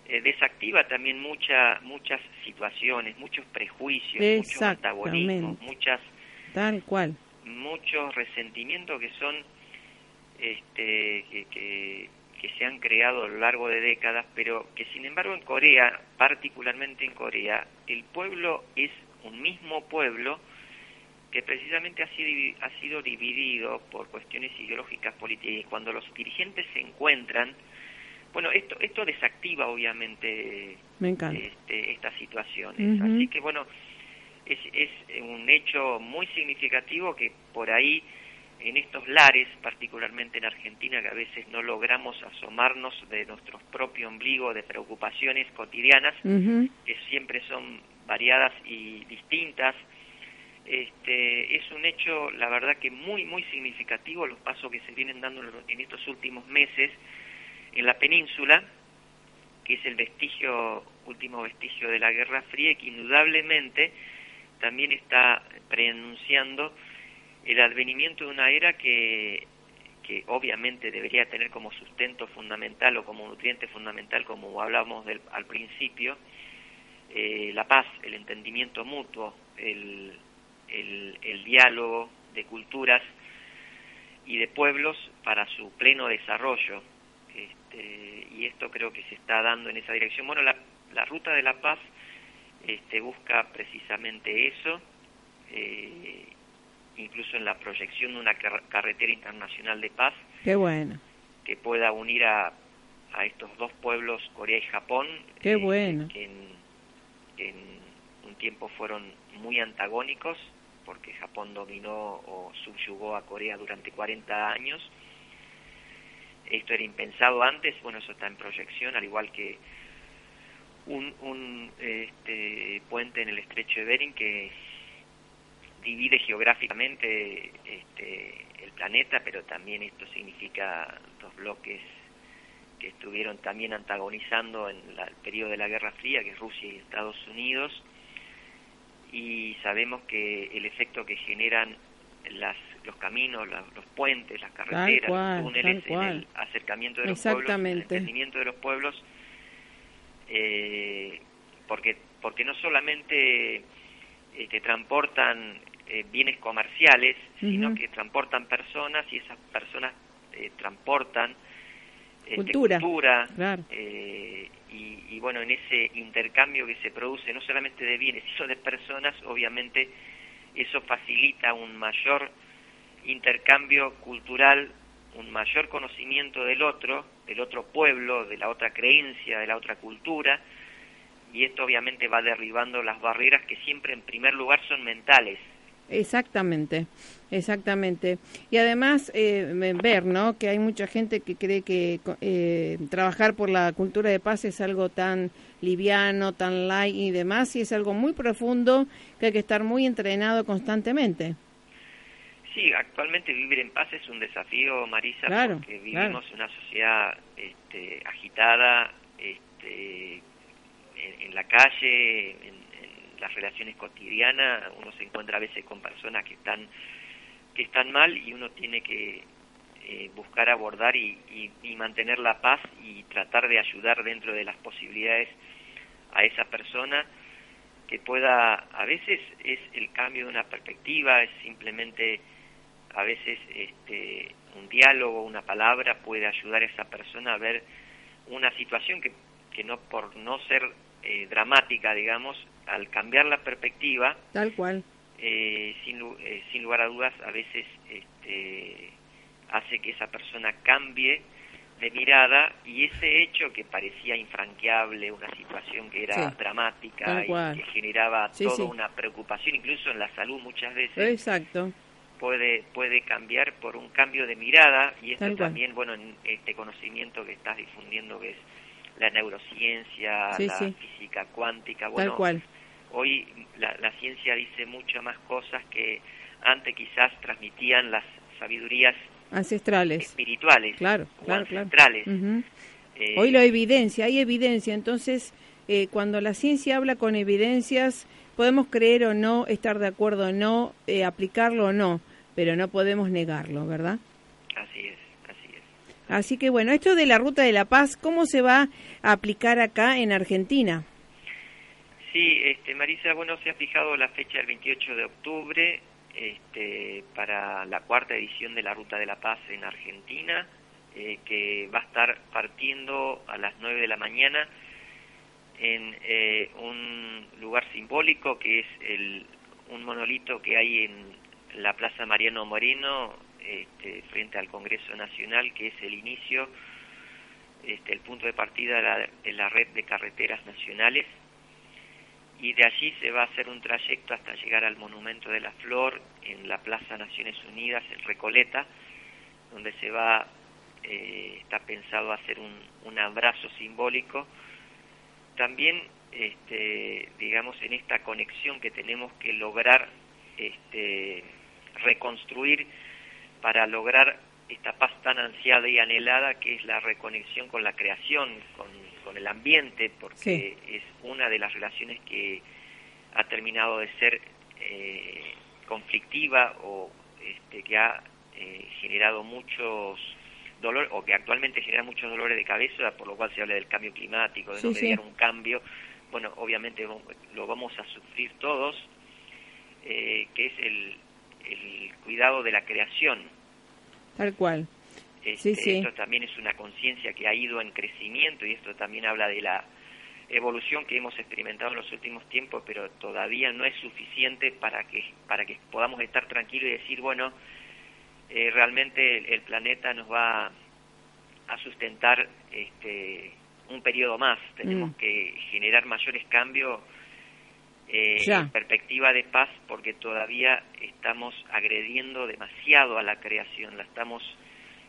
eh, desactiva también mucha, muchas situaciones, muchos prejuicios, muchos antagonismos, muchas... Tal cual. Muchos resentimientos que son, este, que que se han creado a lo largo de décadas, pero que sin embargo en Corea, particularmente en Corea, el pueblo es un mismo pueblo que precisamente ha sido, ha sido dividido por cuestiones ideológicas políticas y cuando los dirigentes se encuentran, bueno, esto, esto desactiva obviamente Me. Este, estas situaciones. Así que bueno, es, es un hecho muy significativo que por ahí en estos lares, particularmente en Argentina, que a veces no logramos asomarnos de nuestro propio ombligo de preocupaciones cotidianas, que siempre son variadas y distintas. Este, es un hecho, la verdad que muy, muy significativo los pasos que se vienen dando en estos últimos meses en la península, que es el vestigio, último vestigio de la Guerra Fría y que indudablemente también está preanunciando el advenimiento de una era que, que obviamente debería tener como sustento fundamental o como nutriente fundamental, como hablábamos del, al principio, eh, la paz, el entendimiento mutuo, el, el, diálogo de culturas y de pueblos para su pleno desarrollo. Este, y esto creo que se está dando en esa dirección. Bueno, la, la ruta de la paz este, busca precisamente eso. Eh, incluso en la proyección de una carretera internacional de paz. Qué bueno. Que pueda unir a, a estos dos pueblos, Corea y Japón. Qué eh, bueno. Que en, un tiempo fueron muy antagónicos, porque Japón dominó o subyugó a Corea durante 40 años. Esto era impensado antes, bueno, eso está en proyección, al igual que un, un este, puente en el estrecho de Bering que divide geográficamente este, el planeta, pero también esto significa dos bloques que estuvieron también antagonizando en el periodo de la Guerra Fría, que es Rusia y Estados Unidos, y sabemos que el efecto que generan las, los caminos, los puentes, las carreteras, los túneles, en el acercamiento de los pueblos, el entendimiento de los pueblos, eh, porque, porque no solamente este, transportan eh, bienes comerciales, sino que transportan personas y esas personas eh, transportan este, cultura, eh, y, bueno, en ese intercambio que se produce no solamente de bienes, sino de personas, obviamente eso facilita un mayor intercambio cultural, un mayor conocimiento del otro, del otro pueblo, de la otra creencia, de la otra cultura, y esto obviamente va derribando las barreras que siempre en primer lugar son mentales, Exactamente, exactamente. Y además eh, ver, ¿no? Que hay mucha gente que cree que eh, trabajar por la cultura de paz es algo tan liviano, tan light y demás, y es algo muy profundo que hay que estar muy entrenado constantemente. Sí, actualmente vivir en paz es un desafío, Marisa, porque vivimos en una sociedad este, agitada, este, en, en, la calle, en, las relaciones cotidianas, uno se encuentra a veces con personas que están, que están mal y uno tiene que eh, buscar abordar y, mantener la paz y tratar de ayudar dentro de las posibilidades a esa persona que pueda, a veces es el cambio de una perspectiva, es simplemente a veces este, un diálogo, una palabra puede ayudar a esa persona a ver una situación que, que no por no ser eh, dramática, digamos, al cambiar la perspectiva, tal cual, eh, sin, eh, sin lugar a dudas, a veces este, hace que esa persona cambie de mirada y ese hecho que parecía infranqueable, una situación que era dramática y que generaba toda una preocupación, incluso en la salud muchas veces. Exacto. Puede, puede cambiar por un cambio de mirada y esto también, bueno, en este conocimiento que estás difundiendo que es la neurociencia, la física cuántica, bueno, Tal cual hoy la, ciencia dice muchas más cosas que antes quizás transmitían las sabidurías ancestrales. espirituales claro, ancestrales. Eh, hoy la evidencia hay evidencia. Entonces eh, cuando la ciencia habla con evidencias podemos creer o no estar de acuerdo o no eh, aplicarlo o no pero no podemos negarlo verdad así es así es. Así que bueno esto de la ruta de la paz cómo se va a aplicar acá en Argentina Sí, este, Marisa, bueno, se ha fijado la fecha del 28 de octubre este, para la cuarta edición de la Ruta de la Paz en Argentina, eh, que va a estar partiendo a las 9 de la mañana en eh, un lugar simbólico que es el, un monolito que hay en la Plaza Mariano Moreno, este, frente al Congreso Nacional, que es el inicio este, el punto de partida de la, red de carreteras nacionales y de allí se va a hacer un trayecto hasta llegar al Monumento de la Flor en la Plaza Naciones Unidas, en Recoleta, donde se va, eh, está pensado hacer un, un abrazo simbólico. También, este, digamos, en esta conexión que tenemos que lograr este, reconstruir para lograr esta paz tan ansiada y anhelada que es la reconexión con la creación, con, el ambiente, porque es una de las relaciones que ha terminado de ser eh, conflictiva o este, que ha eh, generado muchos dolores, o que actualmente genera muchos dolores de cabeza, por lo cual se habla del cambio climático, de no mediar un cambio. Bueno, obviamente lo vamos a sufrir todos, eh, que es el, el cuidado de la creación, Tal cual. Este, esto también es una conciencia que ha ido en crecimiento y esto también habla de la evolución que hemos experimentado en los últimos tiempos, pero todavía no es suficiente para que para que podamos estar tranquilos y decir, bueno, eh, realmente el, planeta nos va a sustentar este, un periodo más. Tenemos mm. que generar mayores cambios eh, en perspectiva de paz porque todavía estamos agrediendo demasiado a la creación, la estamos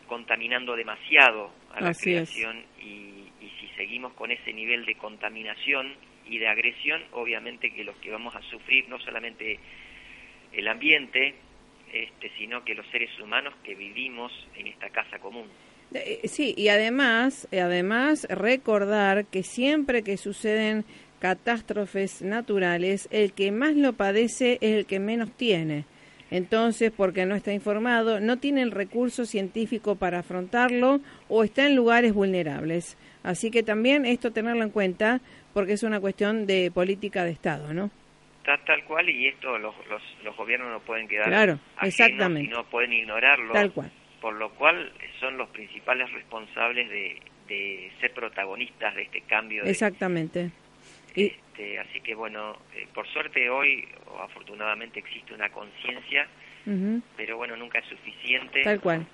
contaminando demasiado a la creación y, y, si seguimos con ese nivel de contaminación y de agresión, obviamente que los que vamos a sufrir no solamente el ambiente, este, sino que los seres humanos que vivimos en esta casa común. Eh, sí, y además, además recordar que siempre que suceden catástrofes naturales, el que más lo padece es el que menos tiene. Entonces, porque no está informado, no tiene el recurso científico para afrontarlo o está en lugares vulnerables. Así que también esto tenerlo en cuenta porque es una cuestión de política de Estado, ¿no? Está tal cual y esto los, los, gobiernos no pueden quedar claro, exactamente. y no pueden ignorarlo. Tal cual. Por lo cual son los principales responsables de, de ser protagonistas de este cambio. Exactamente. Este, así que bueno, eh, por suerte hoy, o afortunadamente existe una conciencia, pero bueno, nunca es suficiente. Tal cual.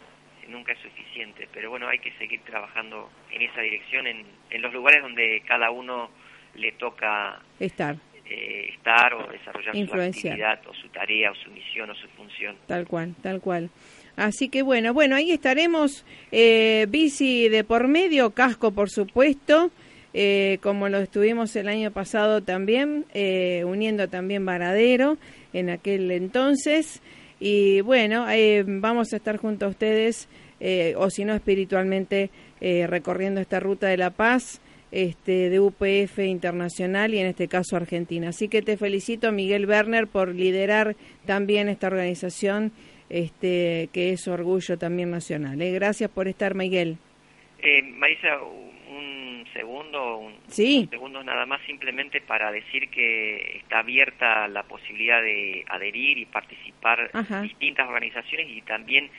Nunca es suficiente, pero bueno, hay que seguir trabajando en esa dirección, en, en los lugares donde cada uno le toca estar. Eh, estar o desarrollar su actividad o su tarea o su misión o su función. Tal cual, tal cual. Así que bueno, bueno, ahí estaremos, eh, bici de por medio, casco por supuesto, eh, como lo estuvimos el año pasado también, eh, uniendo también Varadero en aquel entonces. Y bueno, eh, vamos a estar junto a ustedes, o si no espiritualmente, recorriendo esta ruta de la paz este, de UPF Internacional y en este caso Argentina. Así que te felicito, Miguel Werner, por liderar también esta organización, este, que es orgullo también nacional. Gracias por estar, Miguel. Marisa, segundo, un, segundo nada más simplemente para decir que está abierta la posibilidad de adherir y participar distintas organizaciones y también,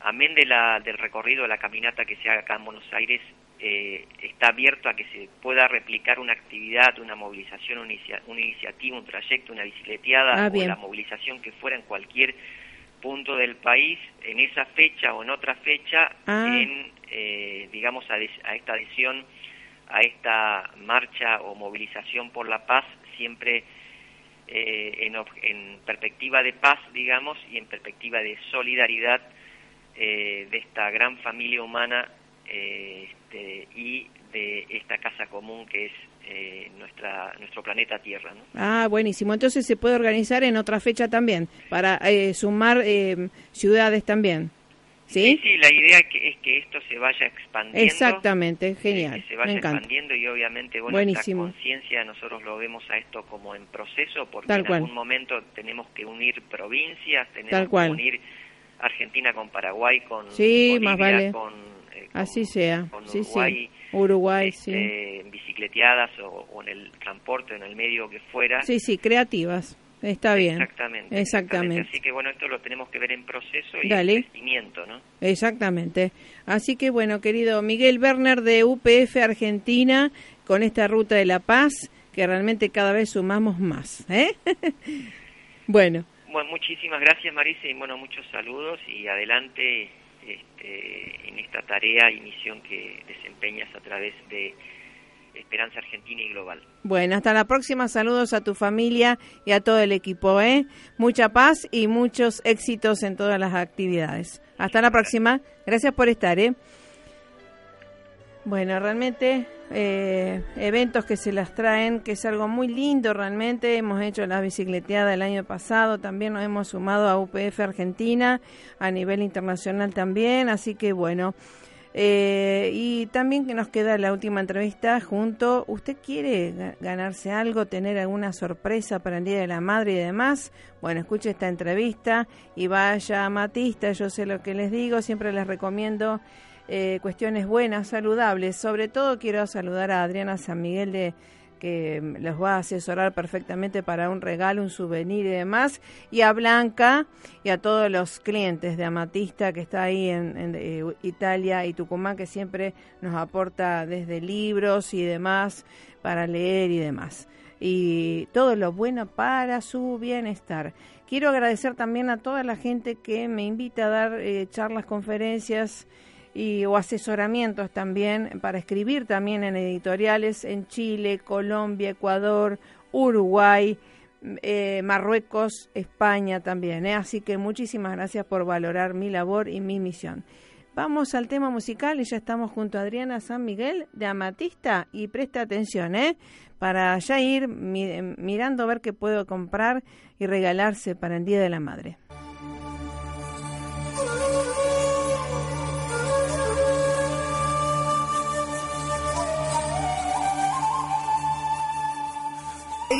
amén de la, del recorrido de la caminata que se haga acá en Buenos Aires, eh, está abierto a que se pueda replicar una actividad, una movilización, una, iniciativa, un trayecto, una bicicleteada ah, o la movilización que fuera en cualquier punto del país en esa fecha o en otra fecha ah. en eh, digamos a, a, esta adhesión a esta marcha o movilización por la paz siempre eh, en, perspectiva de paz, digamos, y en perspectiva de solidaridad eh, de esta gran familia humana eh, este, y de esta casa común que es nuestra nuestro planeta Tierra. Ah, buenísimo. Entonces se puede organizar en otra fecha también para sumar ciudades también. ¿Sí? sí, la idea es que, es que esto se vaya expandiendo. Exactamente, genial. Que se vaya expandiendo y obviamente, bueno, Buenísimo. conciencia nosotros lo vemos a esto como en proceso porque en algún momento tenemos que unir provincias, tenemos que unir Argentina con Paraguay, con sí, Bolivia, más vale. con, eh, Así sea. Con Uruguay. Uruguay, sí. Este, en bicicleteadas o, o, en el transporte, en el medio que fuera. Sí, sí, creativas. Está bien. Exactamente, exactamente. Así que bueno, esto lo tenemos que ver en proceso y en crecimiento, ¿no? Exactamente. Así que bueno, querido Miguel Werner de UPF Argentina, con esta ruta de la paz, que realmente cada vez sumamos más. ¿eh? bueno. Bueno, muchísimas gracias Marisa y bueno, muchos saludos y adelante este, en esta tarea y misión que desempeñas a través de Esperanza Argentina y Global. Bueno, hasta la próxima. Saludos a tu familia y a todo el equipo. ¿eh? Mucha paz y muchos éxitos en todas las actividades. Hasta la próxima. Gracias por estar. ¿eh? Bueno, realmente eh, eventos que se las traen, que es algo muy lindo realmente. Hemos hecho la bicicleteada el año pasado, también nos hemos sumado a UPF Argentina, a nivel internacional también, así que bueno. Eh, y también que nos queda la última entrevista junto. ¿Usted quiere ganarse algo, tener alguna sorpresa para el Día de la Madre y demás? Bueno, escuche esta entrevista y vaya a Matista. Yo sé lo que les digo, siempre les recomiendo eh, cuestiones buenas, saludables. Sobre todo quiero saludar a Adriana San Miguel de que los va a asesorar perfectamente para un regalo, un souvenir y demás, y a Blanca y a todos los clientes de Amatista que está ahí en, eh, Italia y Tucumán, que siempre nos aporta desde libros y demás para leer y demás. Y todo lo bueno para su bienestar. Quiero agradecer también a toda la gente que me invita a dar eh, charlas, conferencias, y, o asesoramientos también para escribir también en editoriales en Chile, Colombia, Ecuador, Uruguay, eh, Marruecos, España también. ¿eh? Así que muchísimas gracias por valorar mi labor y mi misión. Vamos al tema musical y ya estamos junto a Adriana San Miguel de Amatista y presta atención, ¿eh? Para ya ir mirando a ver qué puedo comprar y regalarse para el Día de la Madre.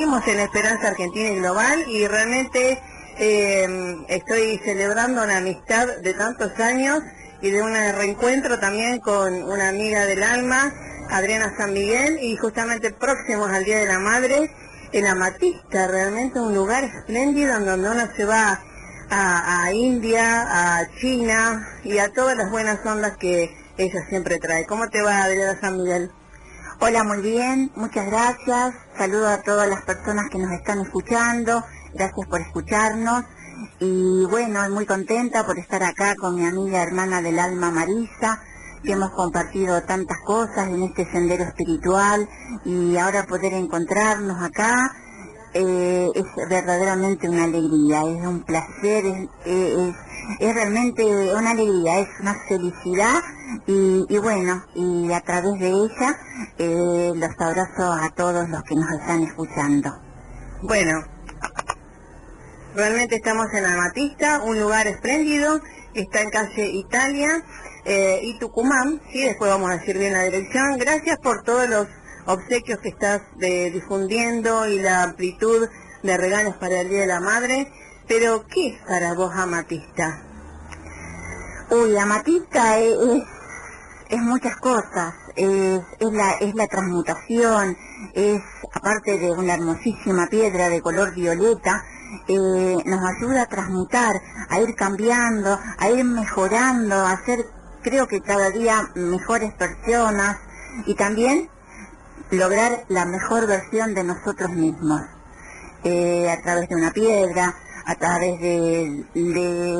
Seguimos en Esperanza Argentina y Global y realmente eh, estoy celebrando una amistad de tantos años y de un reencuentro también con una amiga del alma, Adriana San Miguel, y justamente próximos al Día de la Madre, en Amatista, realmente un lugar espléndido en donde uno se va a, a India, a China y a todas las buenas ondas que ella siempre trae. ¿Cómo te va Adriana San Miguel? Hola, muy bien, muchas gracias. Saludo a todas las personas que nos están escuchando. Gracias por escucharnos. Y bueno, muy contenta por estar acá con mi amiga hermana del alma Marisa, que hemos compartido tantas cosas en este sendero espiritual y ahora poder encontrarnos acá eh, es verdaderamente una alegría, es un placer, es, realmente una alegría, es una felicidad y, bueno, y a través de ella eh, los abrazo a todos los que nos están escuchando. Bueno, realmente estamos en Amatista, un lugar espléndido, está en calle Italia eh, y Tucumán, sí, después vamos a decir bien la dirección. Gracias por todos los obsequios que estás difundiendo y la amplitud de regalos para el Día de la Madre. Pero, ¿qué es para vos Amatista? Uy, Amatista es, es, muchas cosas. Es, es, la, es la transmutación, es, aparte de una hermosísima piedra de color violeta, eh, nos ayuda a transmutar, a ir cambiando, a ir mejorando, a ser, creo que cada día mejores personas y también lograr la mejor versión de nosotros mismos, eh, a través de una piedra, a través de, de,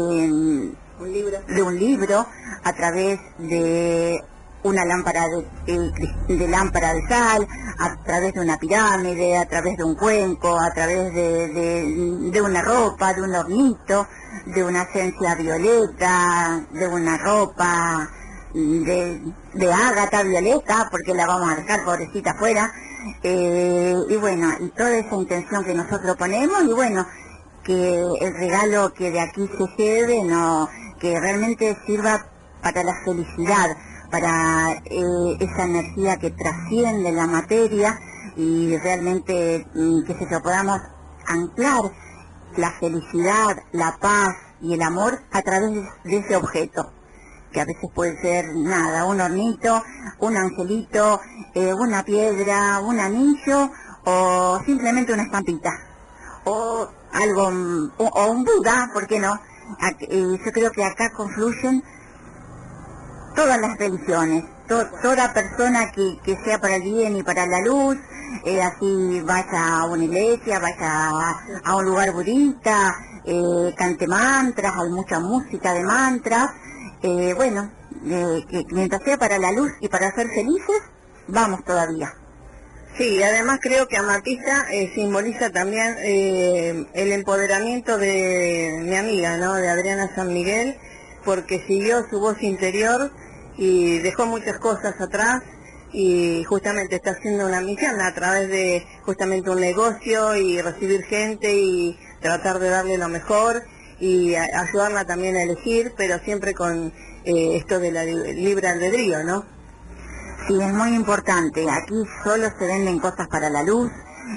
un libro. de un libro, a través de una lámpara de, lámpara de sal, a través de una pirámide, a través de un cuenco, a través de, de una ropa, de un hornito, de una esencia violeta, de una ropa de, de Ágata Violeta, porque la vamos a dejar pobrecita afuera, eh, y bueno, y toda esa intención que nosotros ponemos, y bueno, que el regalo que de aquí se lleve, no, que realmente sirva para la felicidad, para eh, esa energía que trasciende la materia y realmente mm, que se lo podamos anclar la felicidad, la paz y el amor a través de ese objeto que a veces puede ser nada, un hornito, un angelito, eh, una piedra, un anillo o simplemente una estampita o algo, o, un Buda, ¿por qué no? Eh, yo creo que acá confluyen todas las religiones, toda persona que, sea para el bien y para la luz, eh, así vaya a una iglesia, vaya a, un lugar budista, cante mantras, hay mucha música de mantras, eh, bueno, que mientras sea para la luz y para ser felices, vamos todavía. Sí, además creo que Amatista eh, simboliza también eh, el empoderamiento de mi amiga, ¿no? De Adriana San Miguel, porque siguió su voz interior y dejó muchas cosas atrás y justamente está haciendo una misión a través de justamente un negocio y recibir gente y tratar de darle lo mejor y ayudarla también a elegir, pero siempre con eh, esto de la libre albedrío, ¿no? Sí, es muy importante. Aquí solo se venden cosas para la luz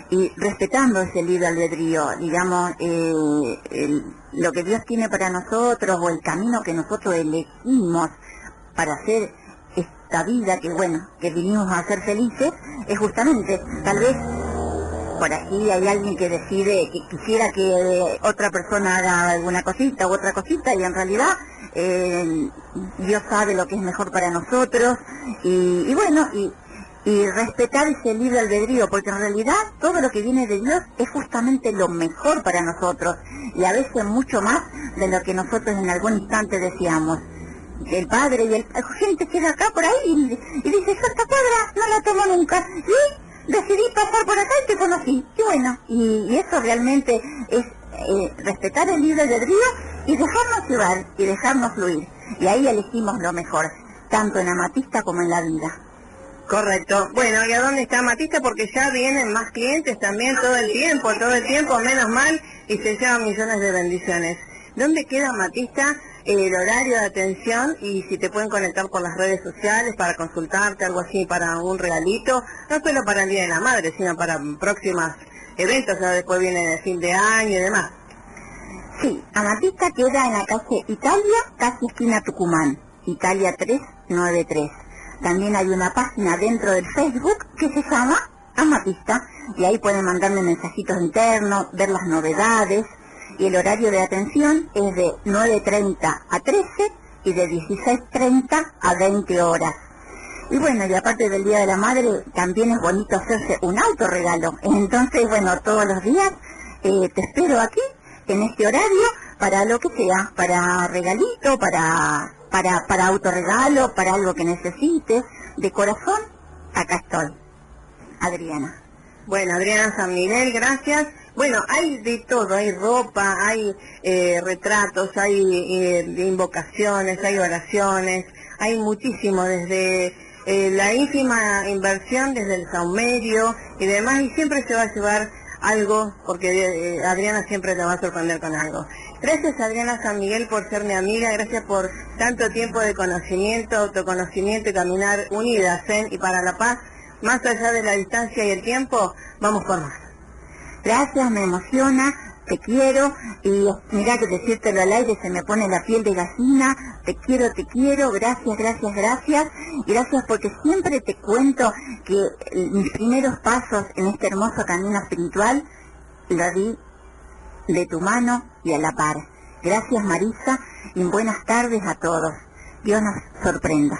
y respetando ese libre albedrío, digamos, eh, lo que Dios tiene para nosotros o el camino que nosotros elegimos para hacer esta vida que, bueno, que vinimos a ser felices, es justamente, tal vez por aquí hay alguien que decide que quisiera que otra persona haga alguna cosita u otra cosita y en realidad eh, Dios sabe lo que es mejor para nosotros y, bueno, y, respetar ese libre albedrío, porque en realidad todo lo que viene de Dios es justamente lo mejor para nosotros y a veces mucho más de lo que nosotros en algún instante decíamos. El padre y el gente queda acá por ahí y, dice, yo esta cuadra no la tomo nunca. Y decidí pasar por acá y te conocí. Y bueno, y, eso realmente es eh, respetar el libre albedrío y dejarnos llevar y dejarnos fluir. Y ahí elegimos lo mejor, tanto en Amatista como en la vida. Correcto. Bueno, ¿y a dónde está Amatista? Porque ya vienen más clientes también todo el tiempo, todo el tiempo, menos mal, y se llevan millones de bendiciones. ¿Dónde queda Amatista? el horario de atención y si te pueden conectar por las redes sociales para consultarte, algo así, para un regalito, no solo para el Día de la Madre, sino para próximos eventos, ya después viene el fin de año y demás. Sí, Amatista queda en la calle Italia, casi esquina Tucumán, Italia 393. También hay una página dentro del Facebook que se llama Amatista y ahí pueden mandarme mensajitos internos, ver las novedades y el horario de atención es de 9.30 a 13 y de 16.30 a 20 horas. Y bueno, y aparte del Día de la Madre, también es bonito hacerse un autorregalo. Entonces, bueno, todos los días eh, te espero aquí en este horario para lo que sea, para regalito, para, para, para autorregalo, para algo que necesites. De corazón, acá estoy. Adriana. Bueno, Adriana San Miguel, gracias. Bueno, hay de todo, hay ropa, hay eh, retratos, hay eh, invocaciones, hay oraciones, hay muchísimo desde eh, la ínfima inversión, desde el saumerio y demás, y siempre se va a llevar algo, porque eh, Adriana siempre te va a sorprender con algo. Gracias Adriana San Miguel por ser mi amiga, gracias por tanto tiempo de conocimiento, autoconocimiento y caminar unidas en y para la paz, más allá de la distancia y el tiempo, vamos por más. Gracias, me emociona, te quiero y mira que decírtelo al aire se me pone la piel de gallina, te quiero, te quiero, gracias, gracias, gracias, gracias porque siempre te cuento que mis primeros pasos en este hermoso camino espiritual lo di de tu mano y a la par. Gracias Marisa y buenas tardes a todos. Dios nos sorprenda.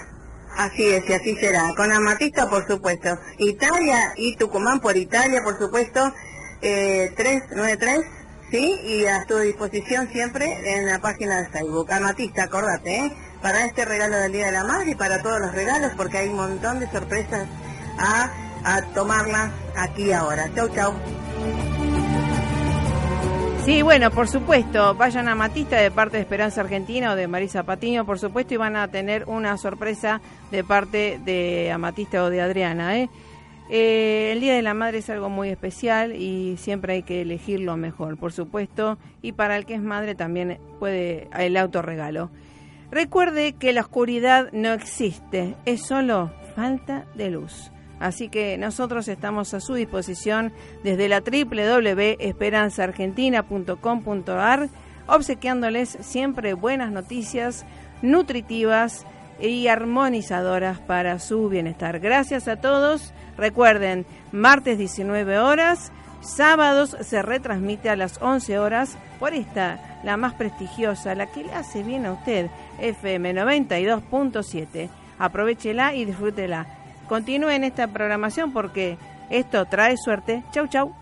Así es, y así será. Con Amatista, por supuesto. Italia y Tucumán por Italia, por supuesto. Eh, 393 Sí, y a tu disposición siempre en la página de Facebook. Amatista, acordate, ¿eh? Para este regalo del Día de la Madre y para todos los regalos, porque hay un montón de sorpresas a, a tomarlas aquí ahora. Chau, chau. Sí, bueno, por supuesto, vayan a Matista de parte de Esperanza Argentina o de Marisa Patiño, por supuesto, y van a tener una sorpresa de parte de Amatista o de Adriana, ¿eh? Eh, el Día de la Madre es algo muy especial y siempre hay que elegir lo mejor, por supuesto, y para el que es madre también puede el autorregalo. Recuerde que la oscuridad no existe, es solo falta de luz. Así que nosotros estamos a su disposición desde la www.esperanzaargentina.com.ar, obsequiándoles siempre buenas noticias, nutritivas y armonizadoras para su bienestar. Gracias a todos Recuerden, martes 19 horas, sábados se retransmite a las 11 horas por esta, la más prestigiosa, la que le hace bien a usted, FM 92.7. Aprovechela y disfrútela. Continúe en esta programación porque esto trae suerte. Chau, chau.